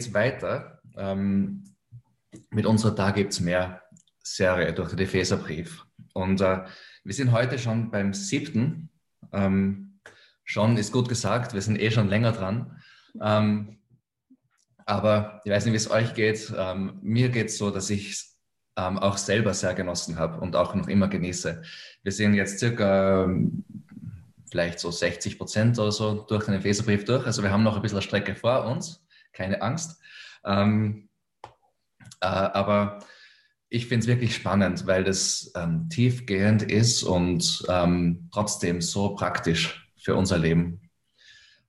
Heute geht es weiter ähm, mit unserer Da gibt's mehr Serie durch den Epheserbrief. Und äh, wir sind heute schon beim siebten. Ähm, schon ist gut gesagt, wir sind eh schon länger dran. Ähm, aber ich weiß nicht, wie es euch geht. Ähm, mir geht es so, dass ich es ähm, auch selber sehr genossen habe und auch noch immer genieße. Wir sind jetzt circa ähm, vielleicht so 60 Prozent oder so durch den Epheserbrief durch. Also wir haben noch ein bisschen Strecke vor uns keine Angst. Ähm, äh, aber ich finde es wirklich spannend, weil das ähm, tiefgehend ist und ähm, trotzdem so praktisch für unser Leben.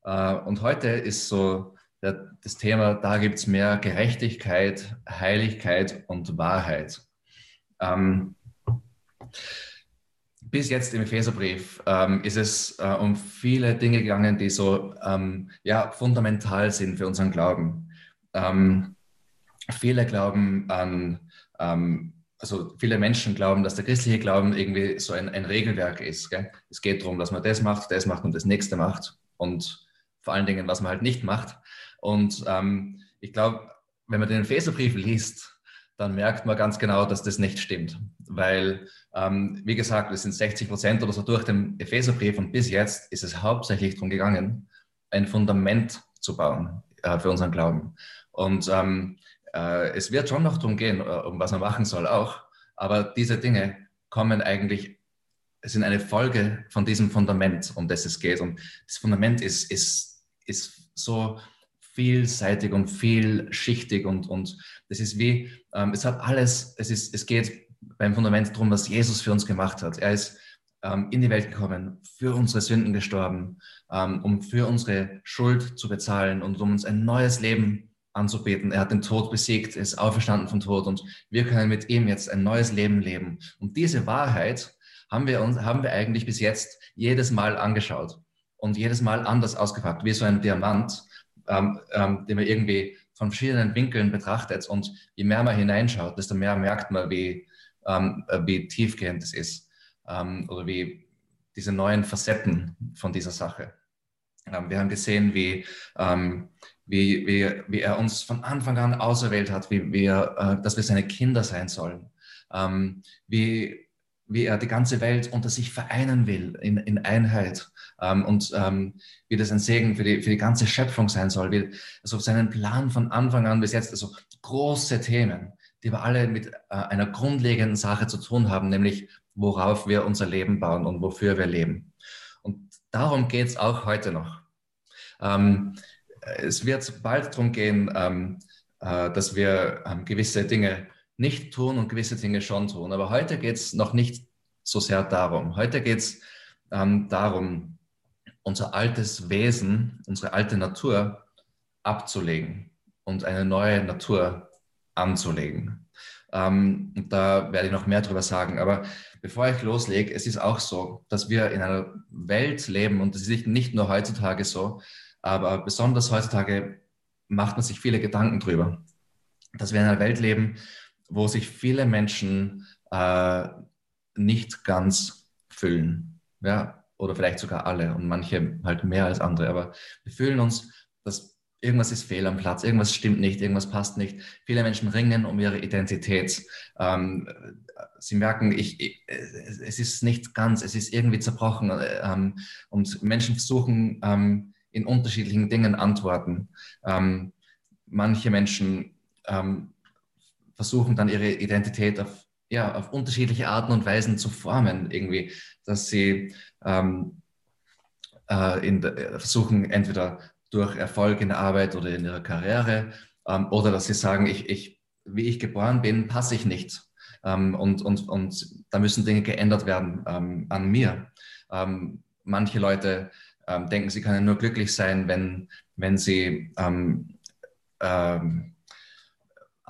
Äh, und heute ist so der, das Thema, da gibt es mehr Gerechtigkeit, Heiligkeit und Wahrheit. Ähm, bis jetzt im Epheserbrief ähm, ist es äh, um viele Dinge gegangen, die so ähm, ja, fundamental sind für unseren Glauben. Ähm, viele glauben an, ähm, also viele Menschen glauben, dass der christliche Glauben irgendwie so ein, ein Regelwerk ist. Gell? Es geht darum, dass man das macht, das macht und das nächste macht und vor allen Dingen, was man halt nicht macht. Und ähm, ich glaube, wenn man den Epheserbrief liest, dann merkt man ganz genau, dass das nicht stimmt. Weil, ähm, wie gesagt, es sind 60 Prozent oder so durch den Epheserbrief und bis jetzt ist es hauptsächlich darum gegangen, ein Fundament zu bauen äh, für unseren Glauben. Und ähm, äh, es wird schon noch darum gehen, äh, um was man machen soll auch. Aber diese Dinge kommen eigentlich, sind eine Folge von diesem Fundament, um das es geht. Und das Fundament ist, ist, ist so vielseitig und vielschichtig und, und das ist wie, ähm, es hat alles, es, ist, es geht beim Fundament darum, was Jesus für uns gemacht hat. Er ist ähm, in die Welt gekommen, für unsere Sünden gestorben, ähm, um für unsere Schuld zu bezahlen und um uns ein neues Leben anzubeten. Er hat den Tod besiegt, ist auferstanden vom Tod und wir können mit ihm jetzt ein neues Leben leben. Und diese Wahrheit haben wir uns, haben wir eigentlich bis jetzt jedes Mal angeschaut und jedes Mal anders ausgepackt, wie so ein Diamant ähm, ähm, den man irgendwie von verschiedenen Winkeln betrachtet. Und je mehr man hineinschaut, desto mehr merkt man, wie, ähm, äh, wie tiefgehend es ist ähm, oder wie diese neuen Facetten von dieser Sache. Ähm, wir haben gesehen, wie, ähm, wie, wie, wie er uns von Anfang an auserwählt hat, wie wir, äh, dass wir seine Kinder sein sollen, wie, wie er die ganze Welt unter sich vereinen will in, in Einheit ähm, und ähm, wie das ein Segen für die, für die ganze Schöpfung sein soll. Wie, also seinen Plan von Anfang an bis jetzt, also große Themen, die aber alle mit äh, einer grundlegenden Sache zu tun haben, nämlich worauf wir unser Leben bauen und wofür wir leben. Und darum geht es auch heute noch. Ähm, es wird bald darum gehen, ähm, äh, dass wir ähm, gewisse Dinge nicht tun und gewisse Dinge schon tun. Aber heute geht es noch nicht so sehr darum. Heute geht es ähm, darum, unser altes Wesen, unsere alte Natur abzulegen und eine neue Natur anzulegen. Ähm, und da werde ich noch mehr darüber sagen. Aber bevor ich loslege, es ist auch so, dass wir in einer Welt leben und das ist nicht nur heutzutage so, aber besonders heutzutage macht man sich viele Gedanken drüber, dass wir in einer Welt leben, wo sich viele Menschen äh, nicht ganz fühlen. Ja, oder vielleicht sogar alle und manche halt mehr als andere. Aber wir fühlen uns, dass irgendwas ist fehl am Platz, irgendwas stimmt nicht, irgendwas passt nicht. Viele Menschen ringen um ihre Identität. Ähm, sie merken, ich, ich, es ist nicht ganz, es ist irgendwie zerbrochen. Ähm, und Menschen versuchen ähm, in unterschiedlichen Dingen Antworten. Ähm, manche Menschen ähm, versuchen dann ihre Identität auf ja, auf unterschiedliche Arten und Weisen zu formen, irgendwie, dass sie ähm, äh, in de, versuchen, entweder durch Erfolg in der Arbeit oder in ihrer Karriere, ähm, oder dass sie sagen, ich, ich, wie ich geboren bin, passe ich nicht. Ähm, und, und, und da müssen Dinge geändert werden ähm, an mir. Ähm, manche Leute ähm, denken, sie können nur glücklich sein, wenn, wenn sie ähm, ähm,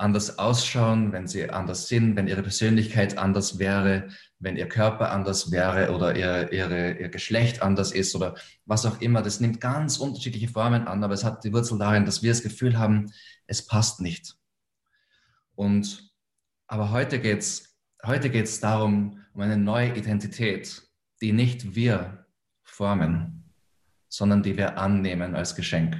anders ausschauen, wenn sie anders sind, wenn ihre Persönlichkeit anders wäre, wenn ihr Körper anders wäre oder ihr, ihre, ihr Geschlecht anders ist oder was auch immer. Das nimmt ganz unterschiedliche Formen an, aber es hat die Wurzel darin, dass wir das Gefühl haben, es passt nicht. Und, aber heute geht's heute geht's darum, um eine neue Identität, die nicht wir formen, sondern die wir annehmen als Geschenk.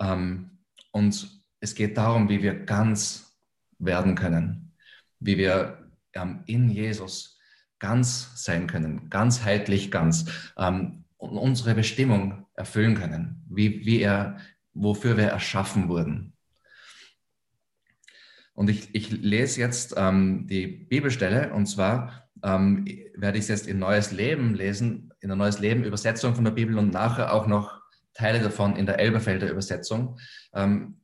Ähm, und es geht darum, wie wir ganz werden können, wie wir ähm, in Jesus ganz sein können, ganzheitlich ganz ähm, und unsere Bestimmung erfüllen können, wie, wie er, wofür wir erschaffen wurden. Und ich, ich lese jetzt ähm, die Bibelstelle und zwar ähm, werde ich es jetzt in Neues Leben lesen, in der Neues Leben Übersetzung von der Bibel und nachher auch noch Teile davon in der Elberfelder Übersetzung, ähm,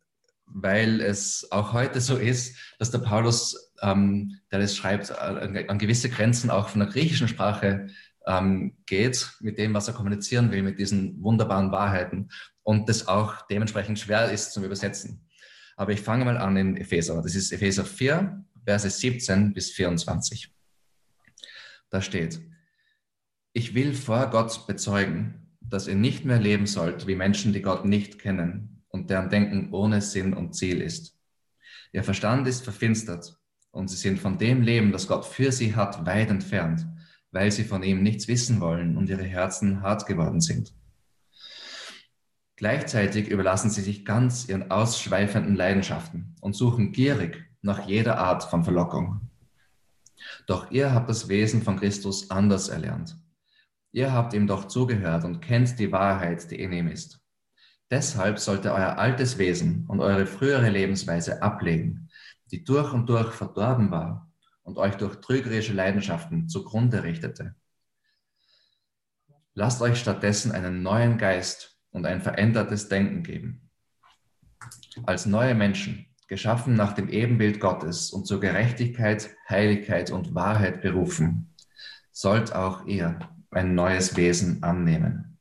weil es auch heute so ist, dass der Paulus, ähm, der das schreibt, an gewisse Grenzen auch von der griechischen Sprache ähm, geht, mit dem, was er kommunizieren will, mit diesen wunderbaren Wahrheiten und das auch dementsprechend schwer ist zum Übersetzen. Aber ich fange mal an in Epheser. Das ist Epheser 4, Verse 17 bis 24. Da steht, ich will vor Gott bezeugen, dass ihr nicht mehr leben sollt wie Menschen, die Gott nicht kennen und deren Denken ohne Sinn und Ziel ist. Ihr Verstand ist verfinstert und sie sind von dem Leben, das Gott für sie hat, weit entfernt, weil sie von ihm nichts wissen wollen und ihre Herzen hart geworden sind. Gleichzeitig überlassen sie sich ganz ihren ausschweifenden Leidenschaften und suchen gierig nach jeder Art von Verlockung. Doch ihr habt das Wesen von Christus anders erlernt. Ihr habt ihm doch zugehört und kennt die Wahrheit, die in ihm ist. Deshalb sollte euer altes Wesen und eure frühere Lebensweise ablegen, die durch und durch verdorben war und euch durch trügerische Leidenschaften zugrunde richtete. Lasst euch stattdessen einen neuen Geist und ein verändertes Denken geben. Als neue Menschen, geschaffen nach dem Ebenbild Gottes und zur Gerechtigkeit, Heiligkeit und Wahrheit berufen, sollt auch ihr ein neues Wesen annehmen.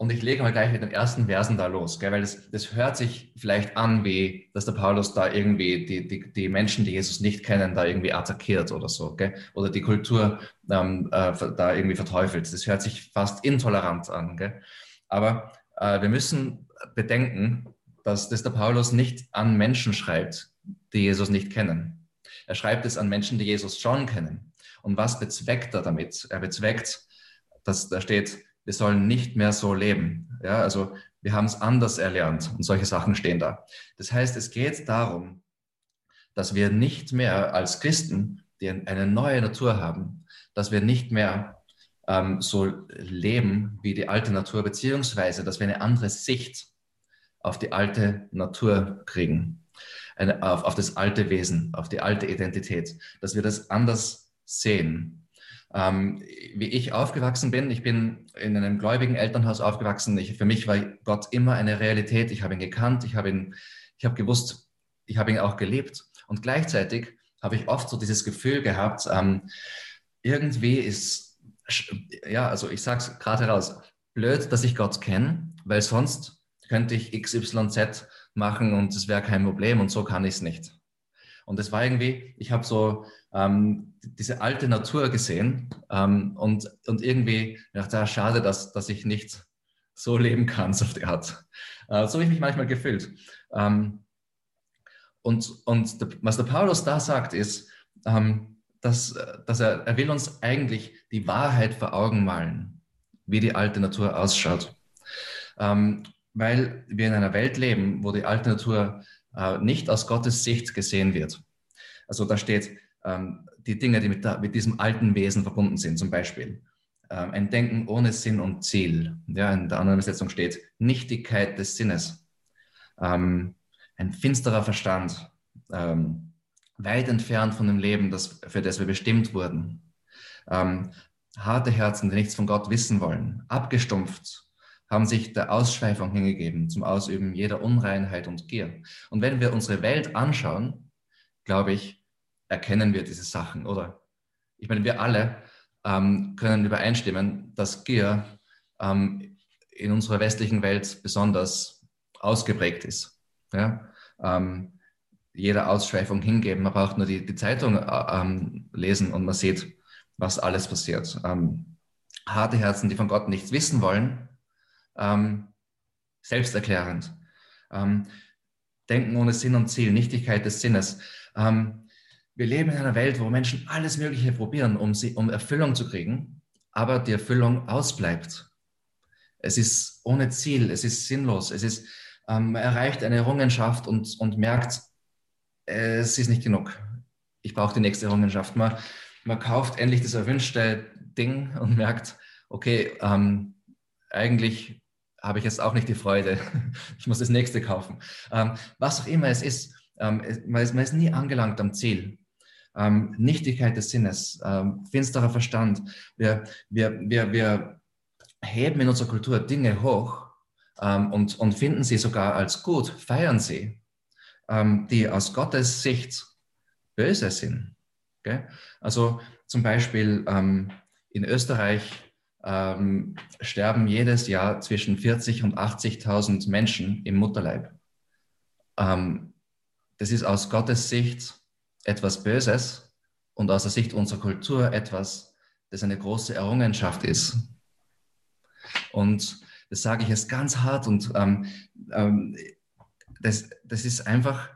Und ich lege mal gleich mit den ersten Versen da los, gell, weil das, das hört sich vielleicht an, wie dass der Paulus da irgendwie die, die, die Menschen, die Jesus nicht kennen, da irgendwie attackiert oder so, gell, oder die Kultur ähm, äh, da irgendwie verteufelt. Das hört sich fast intolerant an. Gell. Aber äh, wir müssen bedenken, dass das der Paulus nicht an Menschen schreibt, die Jesus nicht kennen. Er schreibt es an Menschen, die Jesus schon kennen. Und was bezweckt er damit? Er bezweckt, dass da steht, wir sollen nicht mehr so leben. Ja, also wir haben es anders erlernt und solche Sachen stehen da. Das heißt, es geht darum, dass wir nicht mehr als Christen, die eine neue Natur haben, dass wir nicht mehr ähm, so leben wie die alte Natur, beziehungsweise dass wir eine andere Sicht auf die alte Natur kriegen, eine, auf, auf das alte Wesen, auf die alte Identität, dass wir das anders sehen. Ähm, wie ich aufgewachsen bin, ich bin in einem gläubigen Elternhaus aufgewachsen. Ich, für mich war Gott immer eine Realität. Ich habe ihn gekannt, ich habe ihn, ich habe gewusst, ich habe ihn auch gelebt. Und gleichzeitig habe ich oft so dieses Gefühl gehabt, ähm, irgendwie ist, ja, also ich sage es gerade heraus, blöd, dass ich Gott kenne, weil sonst könnte ich XYZ machen und es wäre kein Problem und so kann ich es nicht. Und das war irgendwie, ich habe so ähm, diese alte Natur gesehen ähm, und, und irgendwie dachte, ah, schade, dass, dass ich nicht so leben kann, so auf die Art. Äh, so habe ich mich manchmal gefühlt. Ähm, und und der, was der Paulus da sagt, ist, ähm, dass, dass er, er will uns eigentlich die Wahrheit vor Augen malen, wie die alte Natur ausschaut. Ähm, weil wir in einer Welt leben, wo die alte Natur äh, nicht aus Gottes Sicht gesehen wird. Also da steht, ähm, die Dinge, die mit, der, mit, diesem alten Wesen verbunden sind, zum Beispiel ähm, ein Denken ohne Sinn und Ziel. Ja, in der anderen Übersetzung steht Nichtigkeit des Sinnes, ähm, ein finsterer Verstand, ähm, weit entfernt von dem Leben, das, für das wir bestimmt wurden. Ähm, harte Herzen, die nichts von Gott wissen wollen, abgestumpft, haben sich der Ausschweifung hingegeben zum Ausüben jeder Unreinheit und Gier. Und wenn wir unsere Welt anschauen, glaube ich, erkennen wir diese Sachen, oder? Ich meine, wir alle ähm, können übereinstimmen, dass Gier ähm, in unserer westlichen Welt besonders ausgeprägt ist. Ja? Ähm, jeder Ausschweifung hingeben, man braucht nur die, die Zeitung äh, ähm, lesen und man sieht, was alles passiert. Ähm, harte Herzen, die von Gott nichts wissen wollen, ähm, selbsterklärend. Denken ohne Sinn und Ziel, Nichtigkeit des Sinnes. Ähm, wir leben in einer Welt, wo Menschen alles Mögliche probieren, um, sie, um Erfüllung zu kriegen, aber die Erfüllung ausbleibt. Es ist ohne Ziel, es ist sinnlos, es ist, ähm, man erreicht eine Errungenschaft und, und merkt, es ist nicht genug. Ich brauche die nächste Errungenschaft. Man, man kauft endlich das erwünschte Ding und merkt, okay, ähm, eigentlich habe ich jetzt auch nicht die Freude. Ich muss das nächste kaufen. Ähm, was auch immer es ist, ähm, man, ist man ist nie angelangt am Ziel. Ähm, Nichtigkeit des Sinnes, ähm, finsterer Verstand. Wir, wir, wir, wir heben in unserer Kultur Dinge hoch ähm, und, und finden sie sogar als gut, feiern sie, ähm, die aus Gottes Sicht böse sind. Okay? Also zum Beispiel in Österreich ähm, sterben jedes Jahr zwischen 40 und 80.000 Menschen im Mutterleib. Ähm, das ist aus Gottes Sicht etwas Böses und aus der Sicht unserer Kultur etwas, das eine große Errungenschaft ist. Und das sage ich jetzt ganz hart und ähm, ähm, das, das ist einfach,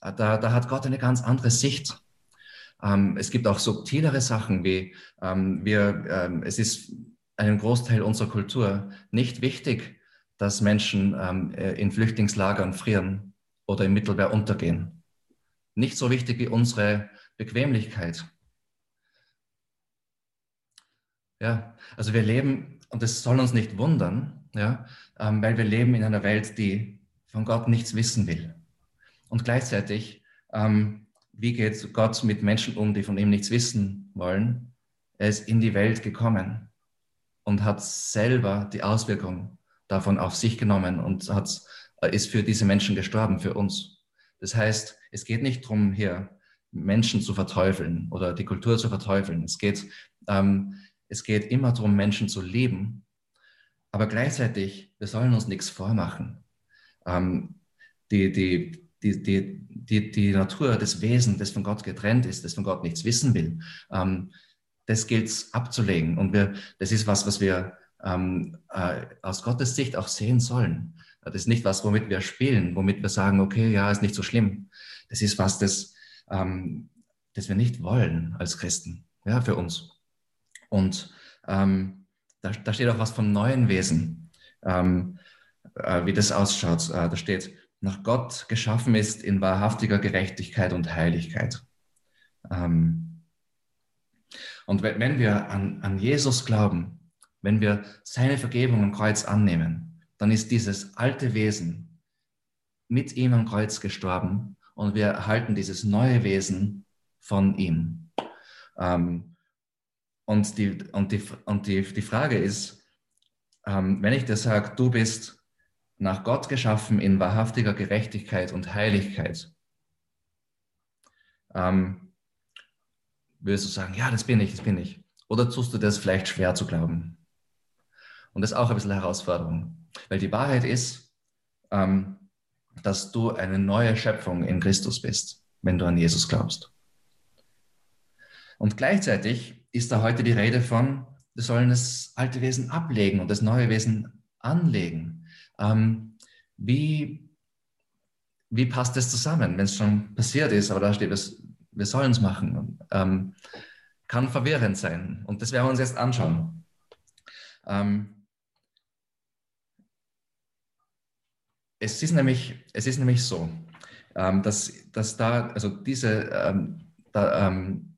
da, da hat Gott eine ganz andere Sicht. Ähm, es gibt auch subtilere Sachen wie ähm, wir, ähm, es ist einem Großteil unserer Kultur nicht wichtig, dass Menschen ähm, äh, in Flüchtlingslagern frieren oder im Mittelmeer untergehen. Nicht so wichtig wie unsere Bequemlichkeit. Ja, also wir leben, und das soll uns nicht wundern, ja, ähm, weil wir leben in einer Welt, die von Gott nichts wissen will. Und gleichzeitig, ähm, wie geht Gott mit Menschen um, die von ihm nichts wissen wollen? Er ist in die Welt gekommen und hat selber die Auswirkung davon auf sich genommen und hat, äh, ist für diese Menschen gestorben, für uns. Das heißt, es geht nicht darum, hier Menschen zu verteufeln oder die Kultur zu verteufeln. Es geht, ähm, es geht immer darum, Menschen zu lieben. Aber gleichzeitig, wir sollen uns nichts vormachen. Ähm, die, die, die, die, die, die Natur, das Wesen, das von Gott getrennt ist, das von Gott nichts wissen will, ähm, das gilt abzulegen. Und wir, das ist was, was wir ähm, äh, aus Gottes Sicht auch sehen sollen. Das ist nicht was, womit wir spielen, womit wir sagen, okay, ja, ist nicht so schlimm. Das ist was, das, ähm, das wir nicht wollen als Christen, ja, für uns. Und ähm, da, da steht auch was vom neuen Wesen, ähm, äh, wie das ausschaut. Äh, da steht, nach Gott geschaffen ist in wahrhaftiger Gerechtigkeit und Heiligkeit. Ähm, und wenn wir an, an Jesus glauben, wenn wir seine Vergebung am Kreuz annehmen, dann ist dieses alte Wesen mit ihm am Kreuz gestorben und wir erhalten dieses neue Wesen von ihm. Ähm, und die, und die, und die, die Frage ist, ähm, wenn ich dir sage, du bist nach Gott geschaffen in wahrhaftiger Gerechtigkeit und Heiligkeit, ähm, würdest du sagen, ja, das bin ich, das bin ich. Oder tust du das vielleicht schwer zu glauben? Und das ist auch ein bisschen Herausforderung. Weil die Wahrheit ist, ähm, dass du eine neue Schöpfung in Christus bist, wenn du an Jesus glaubst. Und gleichzeitig ist da heute die Rede von, wir sollen das alte Wesen ablegen und das neue Wesen anlegen. Ähm, wie, wie passt das zusammen, wenn es schon passiert ist, aber da steht es wir sollen es machen, ähm, kann verwirrend sein. Und das werden wir uns jetzt anschauen. Ähm, es, ist nämlich, es ist nämlich so, ähm, dass, dass da, also diese, ähm, da, ähm,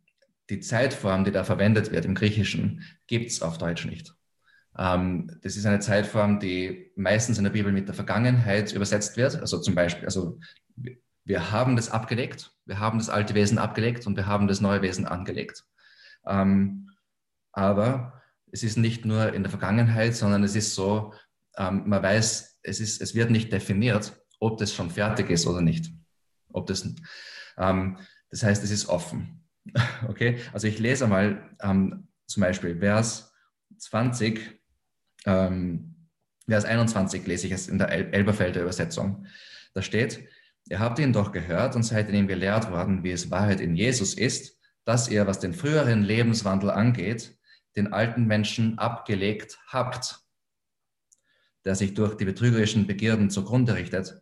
die Zeitform, die da verwendet wird im Griechischen, gibt es auf Deutsch nicht. Ähm, das ist eine Zeitform, die meistens in der Bibel mit der Vergangenheit übersetzt wird. Also zum Beispiel, also wir haben das abgelegt, wir haben das alte Wesen abgelegt und wir haben das neue Wesen angelegt. Ähm, aber es ist nicht nur in der Vergangenheit, sondern es ist so, ähm, man weiß, es, ist, es wird nicht definiert, ob das schon fertig ist oder nicht. Ob das, ähm, das heißt, es ist offen. okay, also ich lese mal ähm, zum Beispiel Vers 20, ähm, Vers 21 lese ich es in der Elberfelder Übersetzung. Da steht, Ihr habt ihn doch gehört und seid in ihm gelehrt worden, wie es Wahrheit in Jesus ist, dass ihr, was den früheren Lebenswandel angeht, den alten Menschen abgelegt habt, der sich durch die betrügerischen Begierden zugrunde richtet.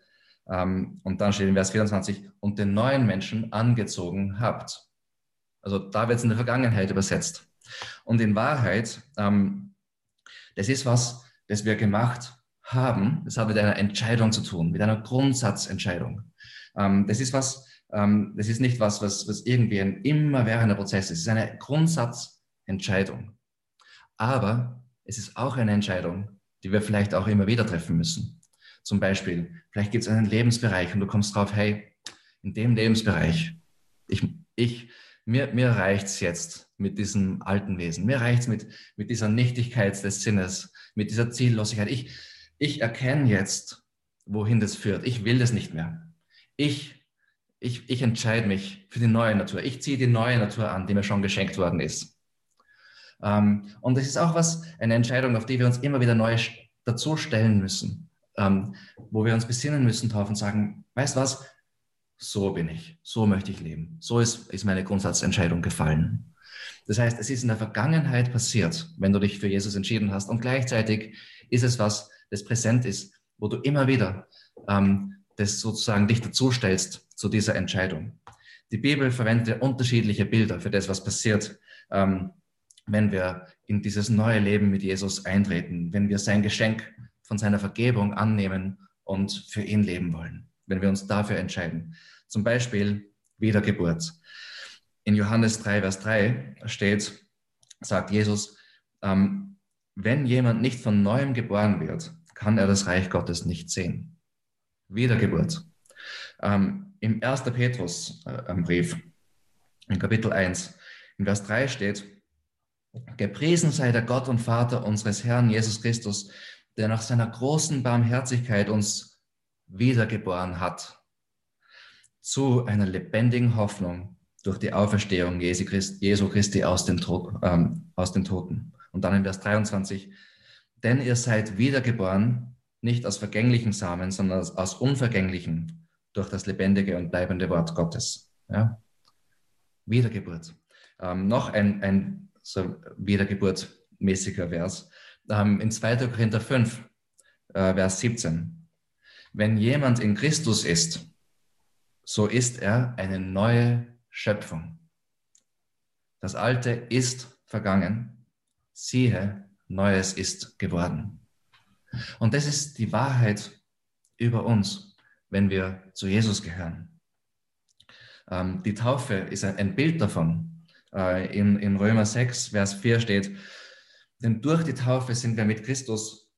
Ähm, und dann steht in Vers 24, und den neuen Menschen angezogen habt. Also da wird es in der Vergangenheit übersetzt. Und in Wahrheit, ähm, das ist was, das wir gemacht haben, das hat mit einer Entscheidung zu tun, mit einer Grundsatzentscheidung. Ähm, das ist was, ähm, das ist nicht was, was, was irgendwie ein immerwährender Prozess ist. Es ist eine Grundsatzentscheidung. Aber es ist auch eine Entscheidung, die wir vielleicht auch immer wieder treffen müssen. Zum Beispiel, vielleicht gibt es einen Lebensbereich und du kommst drauf, hey, in dem Lebensbereich, ich, ich, mir, mir reicht's jetzt mit diesem alten Wesen. Mir reicht's mit, mit dieser Nichtigkeit des Sinnes, mit dieser Ziellosigkeit. Ich, ich erkenne jetzt, wohin das führt. Ich will das nicht mehr. Ich, ich, ich entscheide mich für die neue Natur. Ich ziehe die neue Natur an, die mir schon geschenkt worden ist. Ähm, und das ist auch was, eine Entscheidung, auf die wir uns immer wieder neu dazu stellen müssen, ähm, wo wir uns besinnen müssen drauf und sagen, weißt was, so bin ich, so möchte ich leben, so ist, ist meine Grundsatzentscheidung gefallen. Das heißt, es ist in der Vergangenheit passiert, wenn du dich für Jesus entschieden hast und gleichzeitig ist es was, das präsent ist, wo du immer wieder ähm, das sozusagen dich dazu stellst zu dieser Entscheidung. Die Bibel verwendet unterschiedliche Bilder für das, was passiert. Ähm, wenn wir in dieses neue Leben mit Jesus eintreten, wenn wir sein Geschenk von seiner Vergebung annehmen und für ihn leben wollen, wenn wir uns dafür entscheiden. Zum Beispiel Wiedergeburt. In Johannes 3, Vers 3 steht, sagt Jesus, ähm, wenn jemand nicht von neuem geboren wird, kann er das Reich Gottes nicht sehen. Wiedergeburt. Ähm, Im 1. Petrus äh, in Kapitel 1, in Vers 3 steht, Gepriesen sei der Gott und Vater unseres Herrn Jesus Christus, der nach seiner großen Barmherzigkeit uns wiedergeboren hat zu einer lebendigen Hoffnung durch die Auferstehung Jesu Christi aus den, ähm, aus den Toten. Und dann in Vers 23, denn ihr seid wiedergeboren, nicht aus vergänglichen Samen, sondern aus, aus unvergänglichen, durch das lebendige und bleibende Wort Gottes. Ja? Wiedergeburt. Ähm, noch ein, ein so wiedergeburtmäßiger Vers. Ähm, in 2. Korinther 5, äh, Vers 17. Wenn jemand in Christus ist, so ist er eine neue Schöpfung. Das Alte ist vergangen. Siehe, Neues ist geworden. Und das ist die Wahrheit über uns, wenn wir zu Jesus gehören. Ähm, die Taufe ist ein Bild davon, äh, in, in Römer 6, Vers 4 steht, denn durch die Taufe sind wir mit Christus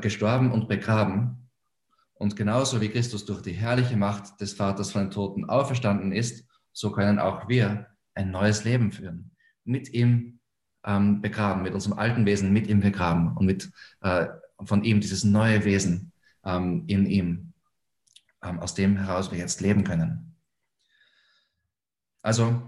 gestorben und begraben. Und genauso wie Christus durch die herrliche Macht des Vaters von den Toten auferstanden ist, so können auch wir ein neues Leben führen. Mit ihm ähm, begraben, mit unserem alten Wesen mit ihm begraben und mit äh, von ihm dieses neue Wesen ähm, in ihm, ähm, aus dem heraus wir jetzt leben können. Also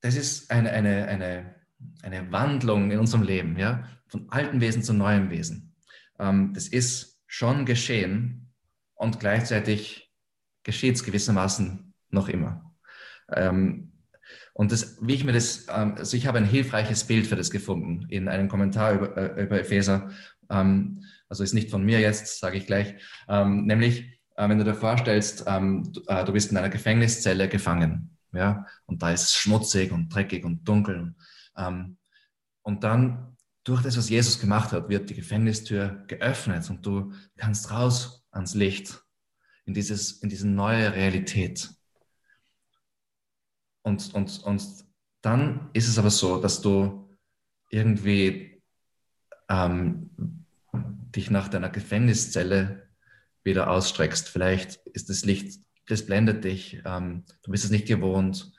das ist eine, eine, eine, eine Wandlung in unserem Leben, ja, von altem Wesen zu neuem Wesen. Ähm, das ist schon geschehen und gleichzeitig geschieht es gewissermaßen noch immer. Ähm, und das, wie ich mir das, ähm, also ich habe ein hilfreiches Bild für das gefunden in einem Kommentar über, äh, über Epheser. Ähm, also ist nicht von mir jetzt, sage ich gleich. Ähm, nämlich, äh, wenn du dir vorstellst, ähm, du, äh, du bist in einer Gefängniszelle gefangen ja, und da ist es schmutzig und dreckig und dunkel. Und dann, durch das, was Jesus gemacht hat, wird die Gefängnistür geöffnet und du kannst raus ans Licht, in, dieses, in diese neue Realität. Und, und, und dann ist es aber so, dass du irgendwie ähm, dich nach deiner Gefängniszelle wieder ausstreckst. Vielleicht ist das Licht das blendet dich, ähm, du bist es nicht gewohnt,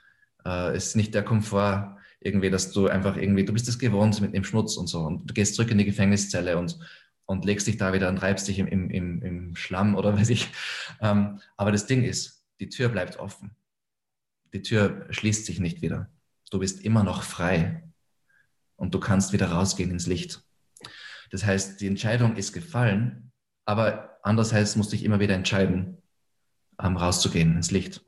äh, es ist nicht der Komfort irgendwie, dass du einfach irgendwie, du bist es gewohnt mit dem Schmutz und so und du gehst zurück in die Gefängniszelle und, und legst dich da wieder und reibst dich im, im, im, im Schlamm oder weiß ich. Ähm, aber das Ding ist, die Tür bleibt offen. Die Tür schließt sich nicht wieder. Du bist immer noch frei und du kannst wieder rausgehen ins Licht. Das heißt, die Entscheidung ist gefallen, aber andererseits musst du dich immer wieder entscheiden, ähm, rauszugehen ins Licht.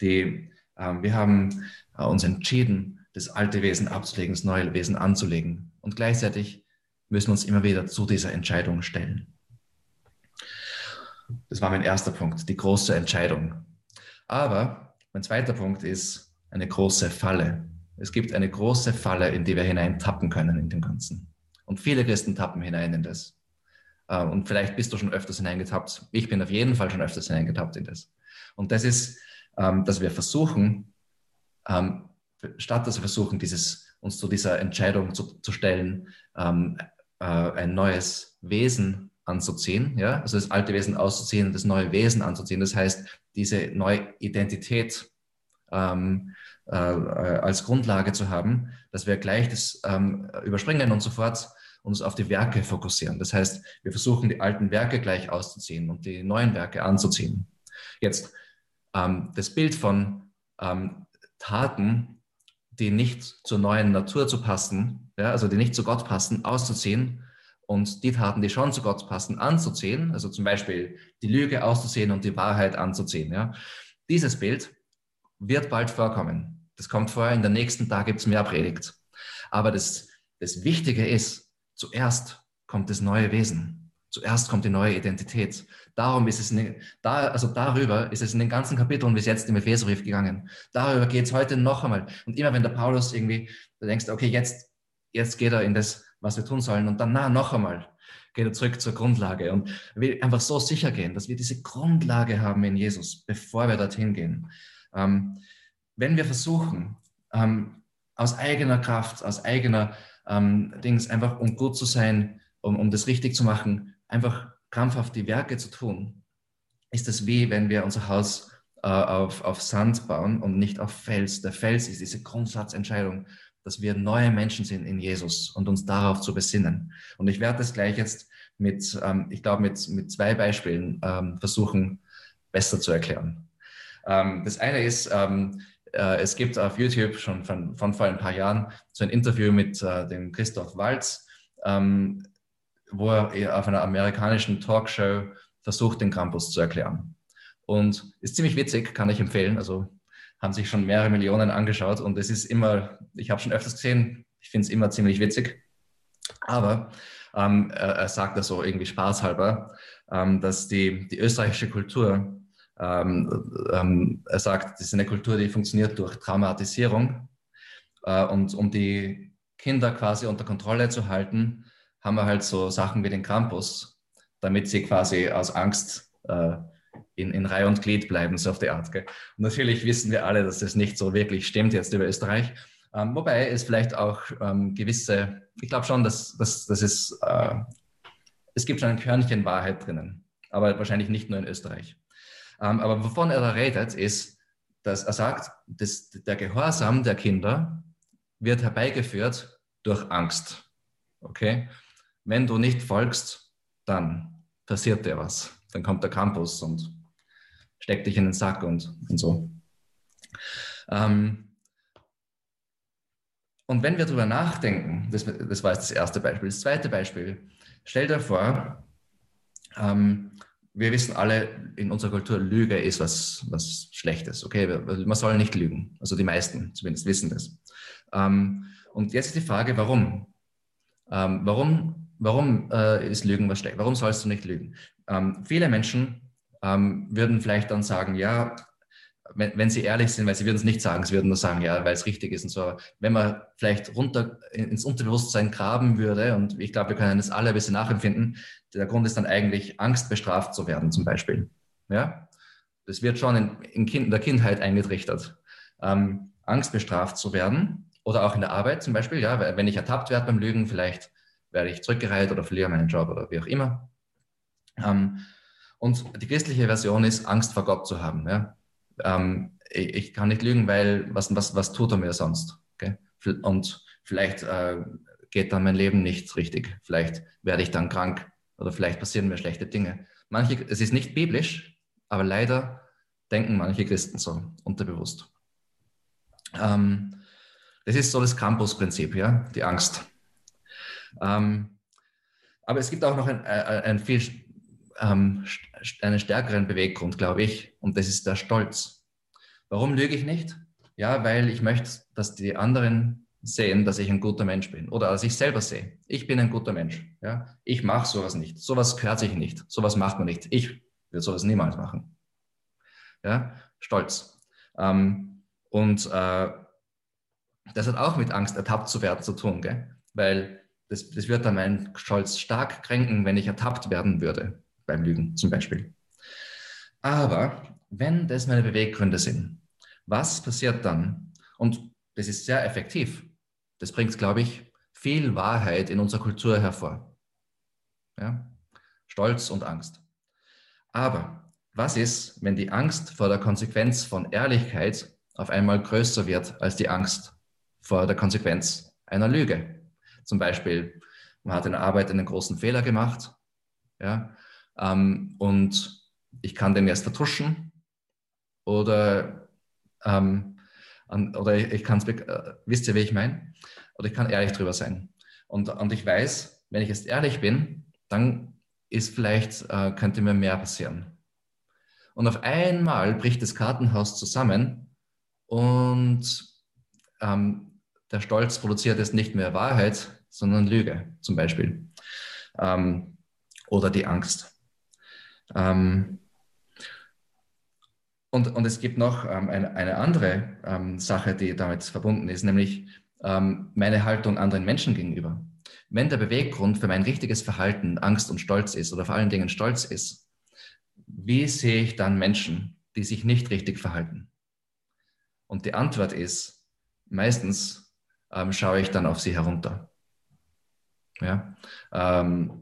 Die, ähm, wir haben äh, uns entschieden, das alte Wesen abzulegen, das neue Wesen anzulegen. Und gleichzeitig müssen wir uns immer wieder zu dieser Entscheidung stellen. Das war mein erster Punkt, die große Entscheidung. Aber mein zweiter Punkt ist eine große Falle. Es gibt eine große Falle, in die wir hineintappen können in dem Ganzen. Und viele Christen tappen hinein in das. Äh, und vielleicht bist du schon öfters hineingetappt. Ich bin auf jeden Fall schon öfters hineingetappt in das. Und das ist, ähm, dass wir versuchen, ähm, statt dass wir versuchen, dieses, uns zu dieser Entscheidung zu, zu stellen, ähm, äh, ein neues Wesen anzuziehen, ja, also das alte Wesen auszuziehen, das neue Wesen anzuziehen. Das heißt, diese neue Identität ähm, äh, als Grundlage zu haben, dass wir gleich das ähm, überspringen und sofort uns auf die Werke fokussieren. Das heißt, wir versuchen die alten Werke gleich auszuziehen und die neuen Werke anzuziehen. Jetzt ähm, das Bild von ähm, Taten, die nicht zur neuen Natur zu passen, ja, also die nicht zu Gott passen, auszuziehen und die Taten, die schon zu Gott passen, anzuziehen, also zum Beispiel die Lüge auszuziehen und die Wahrheit anzuziehen. Ja. Dieses Bild wird bald vorkommen. Das kommt vor, in der nächsten Tag gibt es mehr Predigt. Aber das, das Wichtige ist, zuerst kommt das neue Wesen. Zuerst kommt die neue Identität. Darum ist es, in, da, also darüber ist es in den ganzen Kapiteln bis jetzt im Epheserbrief gegangen. Darüber geht es heute noch einmal. Und immer wenn der Paulus irgendwie, da denkst okay, jetzt, jetzt geht er in das, was wir tun sollen. Und dann, na, noch einmal geht er zurück zur Grundlage und will einfach so sicher gehen, dass wir diese Grundlage haben in Jesus, bevor wir dorthin gehen. Ähm, wenn wir versuchen, ähm, aus eigener Kraft, aus eigener ähm, Dings, einfach um gut zu sein, um, um das richtig zu machen, einfach krampfhaft die Werke zu tun, ist es wie, wenn wir unser Haus äh, auf, auf Sand bauen und nicht auf Fels. Der Fels ist diese Grundsatzentscheidung, dass wir neue Menschen sind in Jesus und uns darauf zu besinnen. Und ich werde das gleich jetzt mit, ähm, ich glaube, mit, mit zwei Beispielen ähm, versuchen, besser zu erklären. Ähm, das eine ist, ähm, äh, es gibt auf YouTube schon von, von, vor ein paar Jahren so ein Interview mit äh, dem Christoph Walz, ähm, wo er auf einer amerikanischen Talkshow versucht, den Campus zu erklären. Und ist ziemlich witzig, kann ich empfehlen. Also haben sich schon mehrere Millionen angeschaut und es ist immer, ich habe schon öfters gesehen, ich finde es immer ziemlich witzig. Aber ähm, er, er, sagt das so irgendwie spaßhalber, ähm, dass die, die österreichische Kultur, ähm, ähm er sagt, das ist eine Kultur, die funktioniert durch Traumatisierung. Äh, und um die Kinder quasi unter Kontrolle zu halten, haben wir halt so Sachen wie den Campus, damit sie quasi aus Angst äh, in, in Reihe und Glied bleiben, so auf die Art. Gell? Und natürlich wissen wir alle, dass das nicht so wirklich stimmt jetzt über Österreich. Ähm, wobei es vielleicht auch ähm, gewisse, ich glaube schon, dass, dass, dass es, äh, es gibt schon ein Körnchen Wahrheit drinnen, aber wahrscheinlich nicht nur in Österreich. Ähm, aber wovon er da redet, ist, dass er sagt, dass der Gehorsam der Kinder wird herbeigeführt durch Angst. Okay? Wenn du nicht folgst, dann passiert dir was. Dann kommt der Campus und steckt dich in den Sack und, und so. Ähm, und wenn wir darüber nachdenken, das, das, war jetzt das erste Beispiel. Das zweite Beispiel, stell dir vor, ähm, wir wissen alle, in unserer Kultur, Lüge ist was, was Schlechtes. Okay, man soll nicht lügen. Also die meisten zumindest wissen das. Ähm, und jetzt ist die Frage, warum? Ähm, warum warum äh, ist Lügen was schlecht? Warum sollst du nicht lügen? Ähm, viele Menschen ähm, würden vielleicht dann sagen, ja, wenn, wenn, sie ehrlich sind, weil sie würden es nicht sagen, sie würden nur sagen, ja, weil es richtig ist und so. Wenn man vielleicht runter ins Unterbewusstsein graben würde, und ich glaube, wir können das alle ein bisschen nachempfinden, der Grund ist dann eigentlich Angst bestraft zu werden, zum Beispiel. Ja, das wird schon in, in, kind, in der Kindheit eingetrichtert. Ähm, Angst bestraft zu werden oder auch in der Arbeit zum Beispiel, ja, wenn ich ertappt werde beim Lügen, vielleicht werde ich zurückgereiht oder verliere meinen Job oder wie auch immer. Ähm, und die christliche Version ist, Angst vor Gott zu haben. Ja? Ähm, ich, ich, kann nicht lügen, weil was, was, was tut er mir sonst? Okay? Und vielleicht äh, geht dann mein Leben nicht richtig. Vielleicht werde ich dann krank oder vielleicht passieren mir schlechte Dinge. Manche, es ist nicht biblisch, aber leider denken manche Christen so unterbewusst. Ähm, das ist so das Campus-Prinzip, ja, die Angst. Ähm, aber es gibt auch noch ein, äh, ein viel, ähm, einen stärkeren Beweggrund, glaube ich, und das ist der Stolz. Warum lüge ich nicht? Ja, weil ich möchte, dass die anderen sehen, dass ich ein guter Mensch bin oder dass ich selber sehe. Ich bin ein guter Mensch. Ja, ich mache sowas nicht. Sowas gehört sich nicht. Sowas macht man nicht. Ich würde sowas niemals machen. Ja, Stolz. Ähm, und äh, das hat auch mit Angst, ertappt zu werden, zu tun, gell? weil das, das wird dann meinen Stolz stark kränken, wenn ich ertappt werden würde, beim Lügen zum Beispiel. Aber wenn das meine Beweggründe sind, was passiert dann? Und das ist sehr effektiv. Das bringt, glaube ich, viel Wahrheit in unserer Kultur hervor. Ja? Stolz und Angst. Aber was ist, wenn die Angst vor der Konsequenz von Ehrlichkeit auf einmal größer wird als die Angst vor der Konsequenz einer Lüge? Zum Beispiel, man hat in der Arbeit einen großen Fehler gemacht, ja, ähm, und ich kann den erst vertuschen oder, ähm, oder ich, ich kann es, äh, wisst ihr, wie ich meine? Oder ich kann ehrlich drüber sein. Und, und ich weiß, wenn ich jetzt ehrlich bin, dann ist vielleicht, äh, könnte mir mehr passieren. Und auf einmal bricht das Kartenhaus zusammen und ähm, der Stolz produziert jetzt nicht mehr Wahrheit, sondern Lüge zum Beispiel. Ähm, oder die Angst. Ähm, und, und es gibt noch ähm, eine, eine andere ähm, Sache, die damit verbunden ist, nämlich ähm, meine Haltung anderen Menschen gegenüber. Wenn der Beweggrund für mein richtiges Verhalten Angst und Stolz ist oder vor allen Dingen Stolz ist, wie sehe ich dann Menschen, die sich nicht richtig verhalten? Und die Antwort ist, meistens ähm, schaue ich dann auf sie herunter. Ja? Ähm,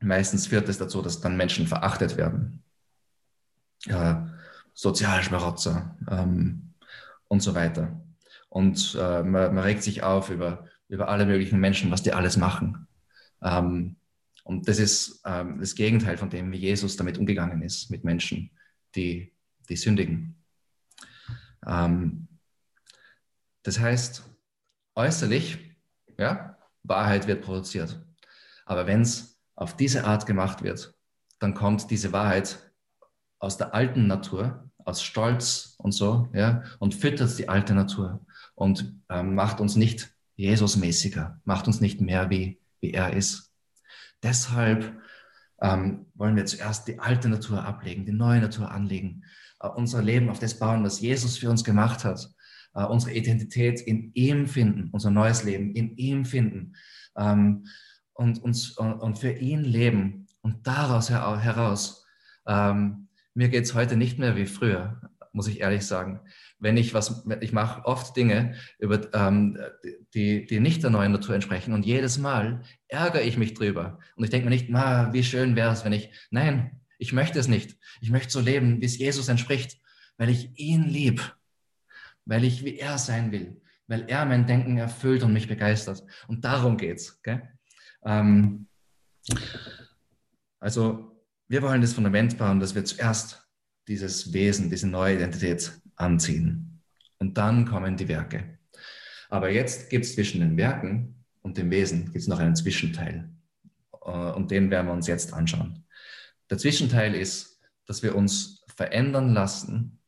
meistens führt es dazu, dass dann Menschen verachtet werden. Ja, Sozialschmarotzer ähm, und so weiter. Und äh, man, man regt sich auf über, über alle möglichen Menschen, was die alles machen. Ähm, und das ist ähm, das Gegenteil von dem, wie Jesus damit umgegangen ist, mit Menschen, die, die sündigen. Ähm, das heißt, äußerlich, ja, Wahrheit wird produziert. Aber wenn es auf diese Art gemacht wird, dann kommt diese Wahrheit aus der alten Natur, aus Stolz und so, ja, und füttert die alte Natur und ähm, macht uns nicht Jesusmäßiger, macht uns nicht mehr wie, wie er ist. Deshalb ähm, wollen wir zuerst die alte Natur ablegen, die neue Natur anlegen, äh, unser Leben auf das bauen, was Jesus für uns gemacht hat, äh, unsere Identität in ihm finden, unser neues Leben in ihm finden ähm, und, und, und für ihn leben und daraus heraus. Ähm, mir geht's heute nicht mehr wie früher, muss ich ehrlich sagen wenn ich was, ich mache oft Dinge, über, ähm, die, die nicht der neuen Natur entsprechen und jedes Mal ärgere ich mich drüber. Und ich denke mir nicht, na, wie schön wäre es, wenn ich, nein, ich möchte es nicht. Ich möchte so leben, wie es Jesus entspricht, weil ich ihn lieb, weil ich wie er sein will, weil er mein Denken erfüllt und mich begeistert. Und darum geht's. Gell? Ähm, also wir wollen das Fundament bauen, dass wir zuerst dieses Wesen, diese neue Identität anziehen. Und dann kommen die Werke. Aber jetzt gibt es zwischen den Werken und dem Wesen gibt's noch einen Zwischenteil. Äh, und den werden wir uns jetzt anschauen. Der Zwischenteil ist, dass wir uns verändern lassen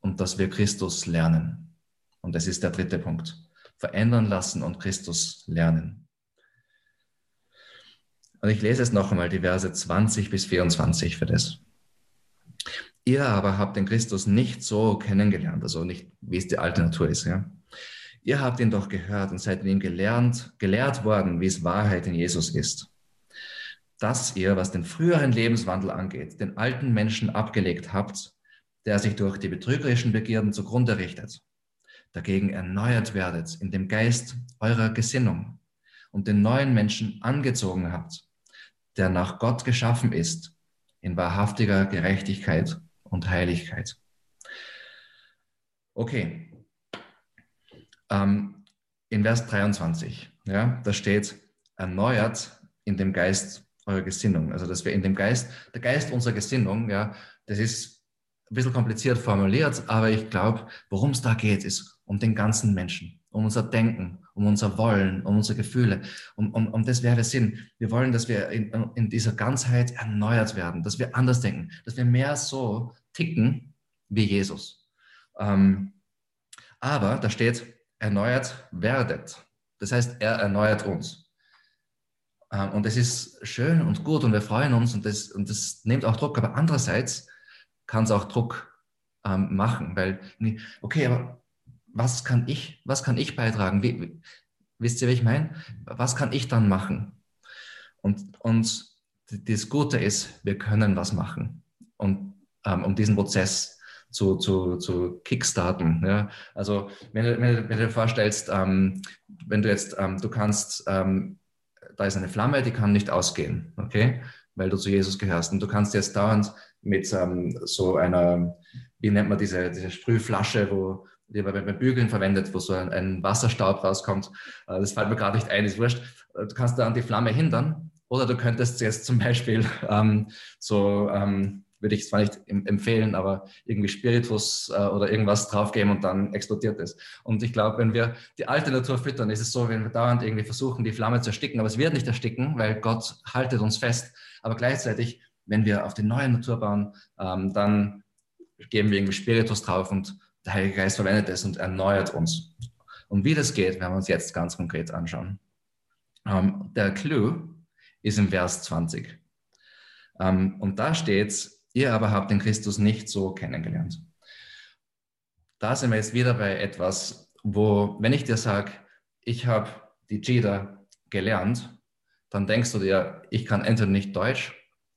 und dass wir Christus lernen. Und das ist der dritte Punkt. Verändern lassen und Christus lernen. Und ich lese es noch einmal, die Verse 20 bis 24 für das. Ihr aber habt den Christus nicht so kennengelernt, also nicht, wie es die alte Natur ist. Ja? Ihr habt ihn doch gehört und seid in ihm gelernt, gelehrt worden, wie es Wahrheit in Jesus ist. Dass ihr, was den früheren Lebenswandel angeht, den alten Menschen abgelegt habt, der sich durch die betrügerischen Begierden zugrunde richtet. Dagegen erneuert werdet in dem Geist eurer Gesinnung und den neuen Menschen angezogen habt, der nach Gott geschaffen ist, in wahrhaftiger Gerechtigkeit und Heiligkeit. Okay. Ähm, in Vers 23, ja, da steht, erneuert in dem Geist eurer Gesinnung. Also, dass wir in dem Geist, der Geist unserer Gesinnung, ja, das ist ein bisschen kompliziert formuliert, aber ich glaube, worum es da geht, ist um den ganzen Menschen, um unser Denken, um unser Wollen, um unsere Gefühle. Um, um, um das wäre Sinn. Wir wollen, dass wir in, in dieser Ganzheit erneuert werden, dass wir anders denken, dass wir mehr so ticken wie Jesus. Ähm, aber da steht, erneuert werdet. Das heißt, er erneuert uns. Ähm, und das ist schön und gut und wir freuen uns und das, und das nimmt auch Druck. Aber andererseits kann es auch Druck ähm, machen, weil, okay, aber was kann ich, was kann ich beitragen? Wie, Wisst ihr, wie ich meine? Was kann ich dann machen? Und, und das Gute ist, wir können was machen, und, ähm, um diesen Prozess zu, zu, zu kickstarten. Ja? Also wenn du, wenn, du, wenn du dir vorstellst, ähm, wenn du jetzt, ähm, du kannst, ähm, da ist eine Flamme, die kann nicht ausgehen, okay? Weil du zu Jesus gehörst. Und du kannst jetzt dauernd mit ähm, so einer, wie nennt man diese, diese Sprühflasche, wo die man beim Bügeln verwendet, wo so ein, ein Wasserstaub rauskommt. Äh, das fällt mir gerade nicht ein, ist wurscht. Äh, du kannst da an die Flamme hindern. Oder du könntest jetzt zum Beispiel ähm, so, ähm, würde ich zwar nicht empfehlen, aber irgendwie Spiritus äh, oder irgendwas draufgeben und dann explodiert es. Und ich glaube, wenn wir die alte Natur füttern, ist es so, wenn wir dauernd irgendwie versuchen, die Flamme zu ersticken, aber es wird nicht ersticken, weil Gott haltet uns fest. Aber gleichzeitig, wenn wir auf die neue Natur bauen, ähm, dann geben wir irgendwie Spiritus drauf und der Heilige Geist verwendet es und erneuert uns. Und wie das geht, werden wir uns jetzt ganz konkret anschauen. Ähm, der Clou ist im Vers 20. Ähm, und da steht Ihr aber habt den Christus nicht so kennengelernt. Da sind wir jetzt wieder bei etwas, wo, wenn ich dir sage, ich habe die JIDA gelernt, dann denkst du dir, ich kann entweder nicht Deutsch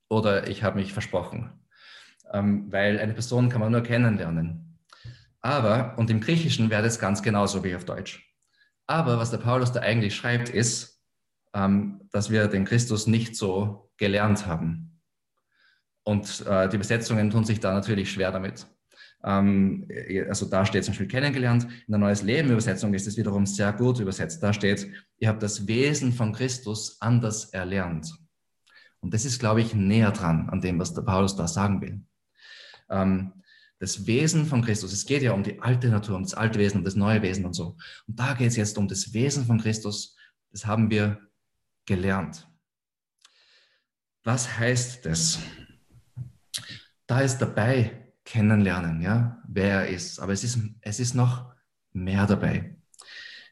oder ich habe mich versprochen. Ähm, weil eine Person kann man nur kennenlernen. Aber, und im Griechischen wäre das ganz genauso wie auf Deutsch. Aber was der Paulus da eigentlich schreibt, ist, ähm, dass wir den Christus nicht so gelernt haben. Und äh, die Besetzungen tun sich da natürlich schwer damit. Ähm, also da steht zum Beispiel kennengelernt. In der Neues Leben Übersetzung ist es wiederum sehr gut übersetzt. Da steht, ihr habt das Wesen von Christus anders erlernt. Und das ist, glaube ich, näher dran an dem, was der Paulus da sagen will. Ähm, das Wesen von Christus, es geht ja um die alte Natur, um das alte Wesen, um das neue Wesen und so. Und da geht es jetzt um das Wesen von Christus, das haben wir gelernt. Was heißt das? da ist dabei kennenlernen, ja, wer er ist. Aber es ist, es ist noch mehr dabei.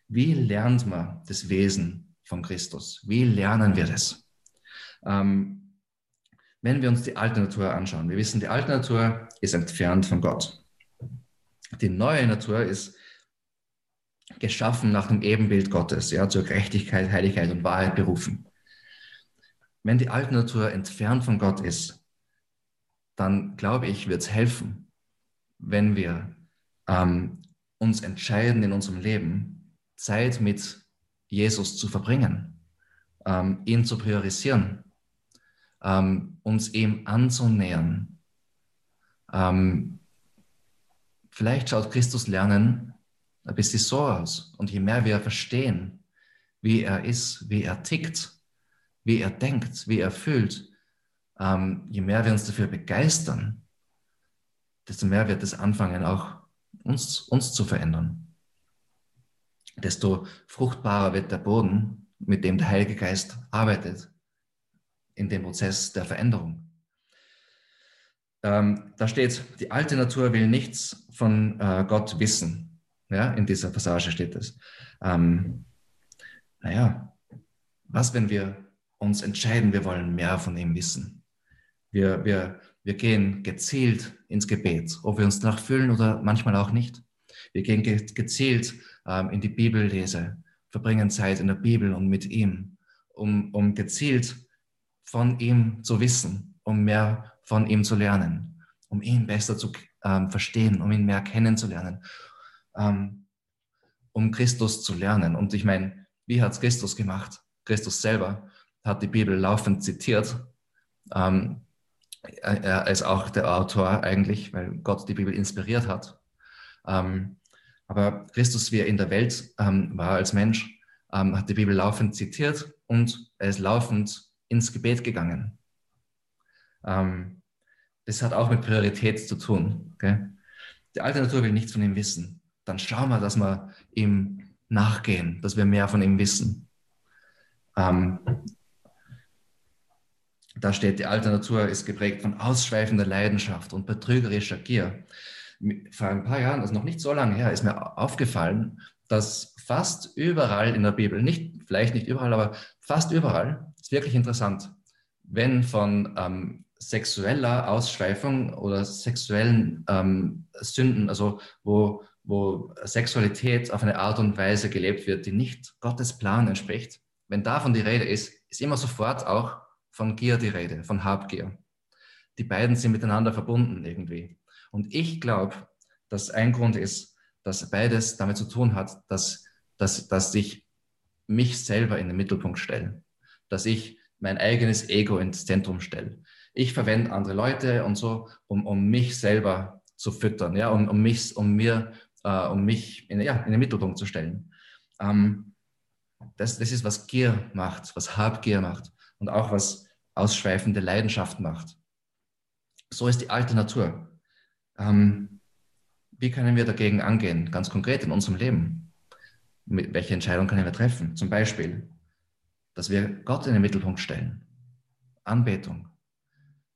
Wie lernt man das Wesen von Christus? Wie lernen wir das? Ähm, wenn wir uns die alte Natur anschauen, wir wissen, die alte Natur ist entfernt von Gott. Die neue Natur ist geschaffen nach dem Ebenbild Gottes, ja, zur Gerechtigkeit, Heiligkeit und Wahrheit berufen. Wenn die alte Natur entfernt von Gott ist, dann glaube ich, wird es helfen, wenn wir ähm, uns entscheiden in unserem Leben, Zeit mit Jesus zu verbringen, ähm, ihn zu priorisieren, ähm, uns ihm anzunähern. Ähm, vielleicht schaut Christus lernen ein bisschen so aus. Und je mehr wir verstehen, wie er ist, wie er tickt, wie er denkt, wie er fühlt, ähm, je mehr wir uns dafür begeistern, desto mehr wird es anfangen, auch uns, uns zu verändern. Desto fruchtbarer wird der Boden, mit dem der Heilige Geist arbeitet, in dem Prozess der Veränderung. Ähm, da steht, die alte Natur will nichts von äh, Gott wissen. Ja, in dieser Passage steht es. Ähm, naja, was, wenn wir uns entscheiden, wir wollen mehr von ihm wissen? Wir, wir, wir gehen gezielt ins Gebet, ob wir uns danach fühlen oder manchmal auch nicht. Wir gehen ge gezielt ähm, in die Bibellese, verbringen Zeit in der Bibel und mit ihm, um, um gezielt von ihm zu wissen, um mehr von ihm zu lernen, um ihn besser zu ähm, verstehen, um ihn mehr kennenzulernen, ähm, um Christus zu lernen. Und ich meine, wie hat es Christus gemacht? Christus selber hat die Bibel laufend zitiert. Ähm, er ist auch der Autor eigentlich, weil Gott die Bibel inspiriert hat. Ähm, aber Christus, wie er in der Welt ähm, war als Mensch, ähm, hat die Bibel laufend zitiert und er ist laufend ins Gebet gegangen. Ähm, das hat auch mit Priorität zu tun. Okay? Die alte Natur will nichts von ihm wissen. Dann schauen wir, dass wir ihm nachgehen, dass wir mehr von ihm wissen. Ähm, da steht, die alte Natur ist geprägt von ausschweifender Leidenschaft und betrügerischer Gier. Vor ein paar Jahren, also noch nicht so lange her, ist mir aufgefallen, dass fast überall in der Bibel, nicht, vielleicht nicht überall, aber fast überall, ist wirklich interessant, wenn von ähm, sexueller Ausschweifung oder sexuellen ähm, Sünden, also wo, wo Sexualität auf eine Art und Weise gelebt wird, die nicht Gottes Plan entspricht, wenn davon die Rede ist, ist immer sofort auch von Gier die Rede, von Habgier. Die beiden sind miteinander verbunden irgendwie. Und ich glaube, dass ein Grund ist, dass beides damit zu tun hat, dass, dass, dass ich mich selber in den Mittelpunkt stelle, dass ich mein eigenes Ego ins Zentrum stelle. Ich verwende andere Leute und so, um, um mich selber zu füttern, ja, um, um mich, um mir äh, um mich in, ja, in den Mittelpunkt zu stellen. Ähm, das, das ist, was Gier macht, was Habgier macht und auch was ausschweifende Leidenschaft macht. So ist die alte Natur. Ähm, wie können wir dagegen angehen, ganz konkret in unserem Leben? Mit, welche Entscheidung können wir treffen? Zum Beispiel, dass wir Gott in den Mittelpunkt stellen. Anbetung.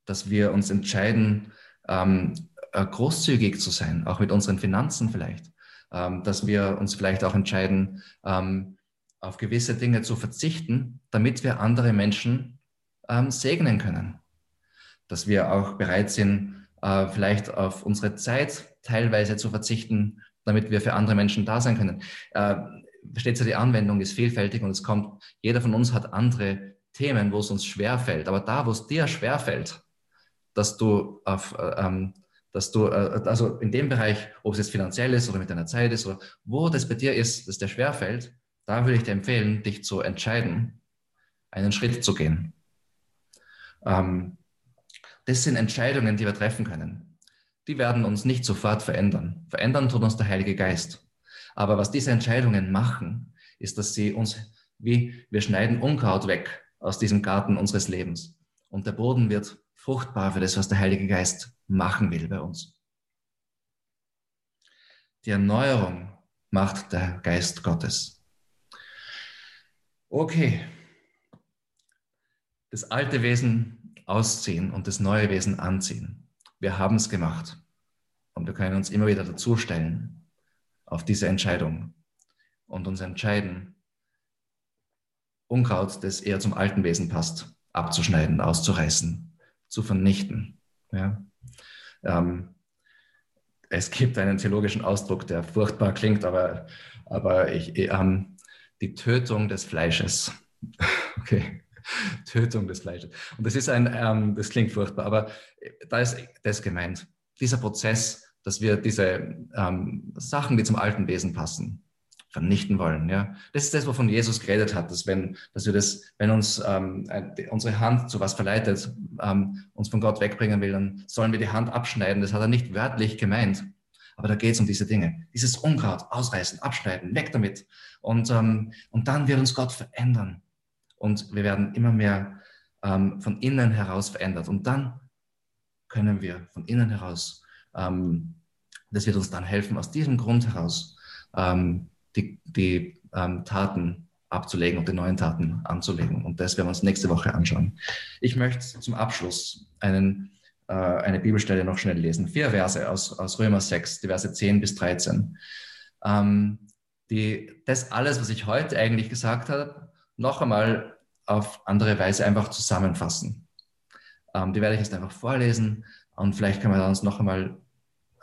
Dass wir uns entscheiden, ähm, äh, großzügig zu sein, auch mit unseren Finanzen vielleicht, ähm, dass wir uns vielleicht auch entscheiden, ähm, auf gewisse Dinge zu verzichten, damit wir andere Menschen ähm, segnen können. Dass wir auch bereit sind, äh, vielleicht auf unsere Zeit teilweise zu verzichten, damit wir für andere Menschen da sein können. Äh, versteht ihr, die Anwendung ist vielfältig und es kommt, jeder von uns hat andere Themen, wo es uns schwerfällt. Aber da, wo es dir schwerfällt, dass du auf, ähm, dass du, äh, also in dem Bereich, ob es jetzt finanziell ist oder mit deiner Zeit ist oder wo das bei dir ist, dass dir schwerfällt, da würde ich dir empfehlen, dich zu entscheiden, einen Schritt zu gehen. Ähm, das sind Entscheidungen, die wir treffen können. Die werden uns nicht sofort verändern. Verändern tut uns der Heilige Geist. Aber was diese Entscheidungen machen, ist, dass sie uns, wie wir schneiden Unkraut weg aus diesem Garten unseres Lebens. Und der Boden wird fruchtbar für das, was der Heilige Geist machen will bei uns. Die Erneuerung macht der Geist Gottes. Okay, das alte Wesen ausziehen und das neue Wesen anziehen. Wir haben es gemacht und wir können uns immer wieder dazustellen auf diese Entscheidung und uns entscheiden, Unkraut, das eher zum alten Wesen passt, abzuschneiden, auszureißen, zu vernichten. Ja. Ähm, es gibt einen theologischen Ausdruck, der furchtbar klingt, aber, aber ich, ähm, die Tötung des Fleisches. okay. Tötung des Fleisches. Und das ist ein, ähm, das klingt furchtbar, aber da ist das gemeint. Dieser Prozess, dass wir diese ähm, Sachen, die zum alten Wesen passen, vernichten wollen. Ja, das ist das, wovon Jesus geredet hat, dass wenn, dass wir das, wenn uns ähm, unsere Hand zu was verleitet, ähm, uns von Gott wegbringen will, dann sollen wir die Hand abschneiden. Das hat er nicht wörtlich gemeint, aber da geht es um diese Dinge. Dieses Unkraut ausreißen, abschneiden, weg damit. Und ähm, und dann wird uns Gott verändern und wir werden immer mehr ähm, von innen heraus verändert. Und dann können wir von innen heraus, ähm, das wird uns dann helfen, aus diesem Grund heraus ähm, die, die ähm, Taten abzulegen und die neuen Taten anzulegen. Und das werden wir uns nächste Woche anschauen. Ich möchte zum Abschluss einen, äh, eine Bibelstelle noch schnell lesen. Vier Verse aus, aus Römer 6, die Verse 10 bis 13. Ähm, die, das alles, was ich heute eigentlich gesagt habe, noch einmal auf andere Weise einfach zusammenfassen. Ähm, die werde ich jetzt einfach vorlesen und vielleicht können wir uns noch einmal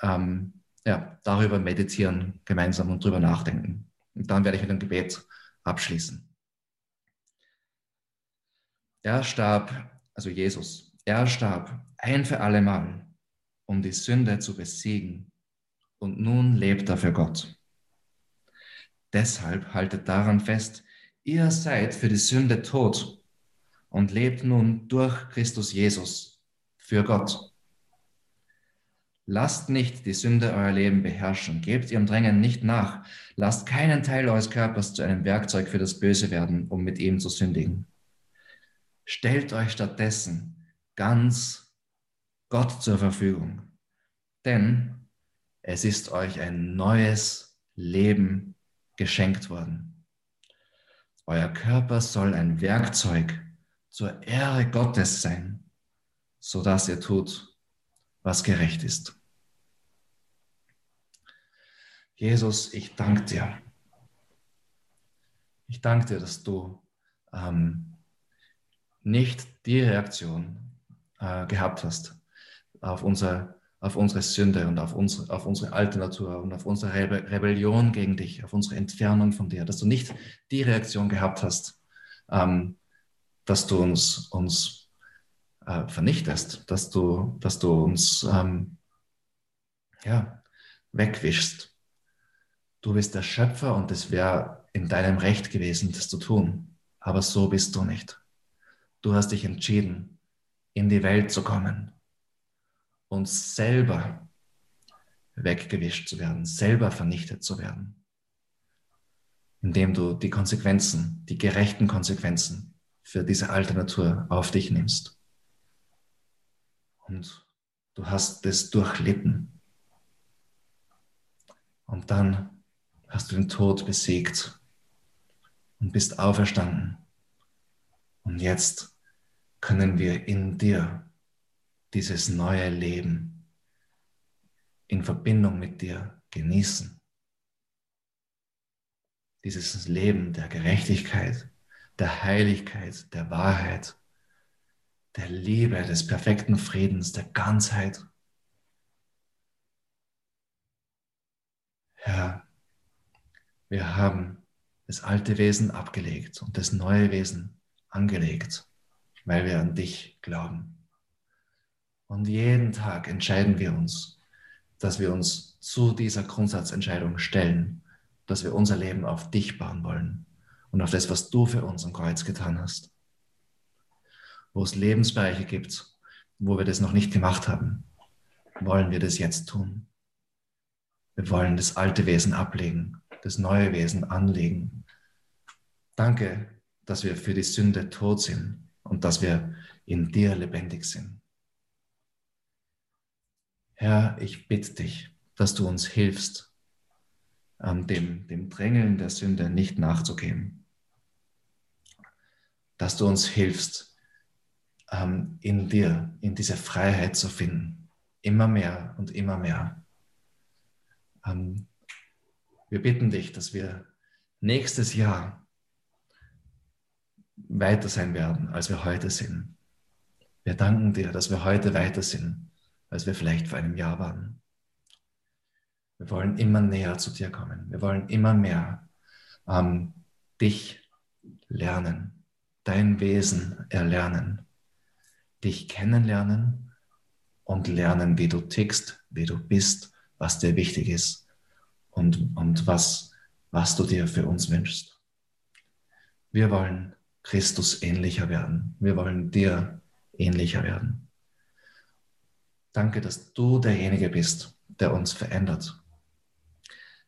ähm, ja, darüber meditieren gemeinsam und drüber nachdenken. Und dann werde ich mit dem Gebet abschließen. Er starb, also Jesus, er starb ein für alle Mal, um die Sünde zu besiegen. Und nun lebt er für Gott. Deshalb haltet daran fest, ihr seid für die Sünde tot und lebt nun durch Christus Jesus für Gott. Lasst nicht die Sünde euer Leben beherrschen. Gebt ihrem Drängen nicht nach. Lasst keinen Teil eures Körpers zu einem Werkzeug für das Böse werden, um mit ihm zu sündigen. Stellt euch stattdessen ganz Gott zur Verfügung. Denn es ist euch ein neues Leben geschenkt worden. Euer Körper soll ein Werkzeug zur Ehre Gottes sein, so dass ihr tut, was gerecht ist. Jesus, ich danke dir. Ich danke dir, dass du ähm, nicht die Reaktion äh, gehabt hast auf unser auf unsere Sünde und auf unsere, auf unsere alte Natur und auf unsere Rebe Rebellion gegen dich, auf unsere Entfernung von dir, dass du nicht die Reaktion gehabt hast, ähm, dass du uns, uns äh, vernichtest, dass du, dass du uns ähm, ja, wegwischst. Du bist der Schöpfer und es wäre in deinem Recht gewesen, das zu tun. Aber so bist du nicht. Du hast dich entschieden, in die Welt zu kommen und selber weggewischt zu werden, selber vernichtet zu werden, indem du die Konsequenzen, die gerechten Konsequenzen für diese alte Natur auf dich nimmst. Und du hast es durchlitten. Und dann hast du den Tod besiegt und bist auferstanden. Und jetzt können wir in dir dieses neue Leben in Verbindung mit dir genießen. Dieses Leben der Gerechtigkeit, der Heiligkeit, der Wahrheit, der Liebe, des perfekten Friedens, der Ganzheit. Herr, wir haben das alte Wesen abgelegt und das neue Wesen angelegt, weil wir an dich glauben. Und jeden Tag entscheiden wir uns, dass wir uns zu dieser Grundsatzentscheidung stellen, dass wir unser Leben auf dich bauen wollen und auf das, was du für uns am Kreuz getan hast. Wo es Lebensbereiche gibt, wo wir das noch nicht gemacht haben, wollen wir das jetzt tun. Wir wollen das alte Wesen ablegen, das neue Wesen anlegen. Danke, dass wir für die Sünde tot sind und dass wir in dir lebendig sind. Herr, ich bitte dich, dass du uns hilfst, dem, dem Drängeln der Sünde nicht nachzugeben. Dass du uns hilfst, in dir, in diese Freiheit zu finden. Immer mehr und immer mehr. Wir bitten dich, dass wir nächstes Jahr weiter sein werden, als wir heute sind. Wir danken dir, dass wir heute weiter sind, als wir vielleicht vor einem Jahr waren. Wir wollen immer näher zu dir kommen. Wir wollen immer mehr ähm, dich lernen, dein Wesen erlernen, dich kennenlernen und lernen, wie du tickst, wie du bist, was dir wichtig ist und, und was, was du dir für uns wünschst. Wir wollen Christus ähnlicher werden. Wir wollen dir ähnlicher werden. Danke, dass du derjenige bist, der uns verändert.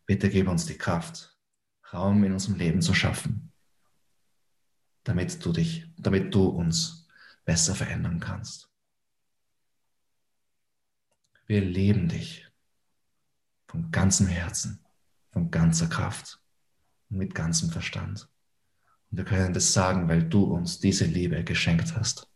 Bitte gib uns die Kraft, Raum in unserem Leben zu schaffen, damit du dich, damit du uns besser verändern kannst. Wir lieben dich von ganzem Herzen, von ganzer Kraft und mit ganzem Verstand. Und wir können das sagen, weil du uns diese Liebe geschenkt hast.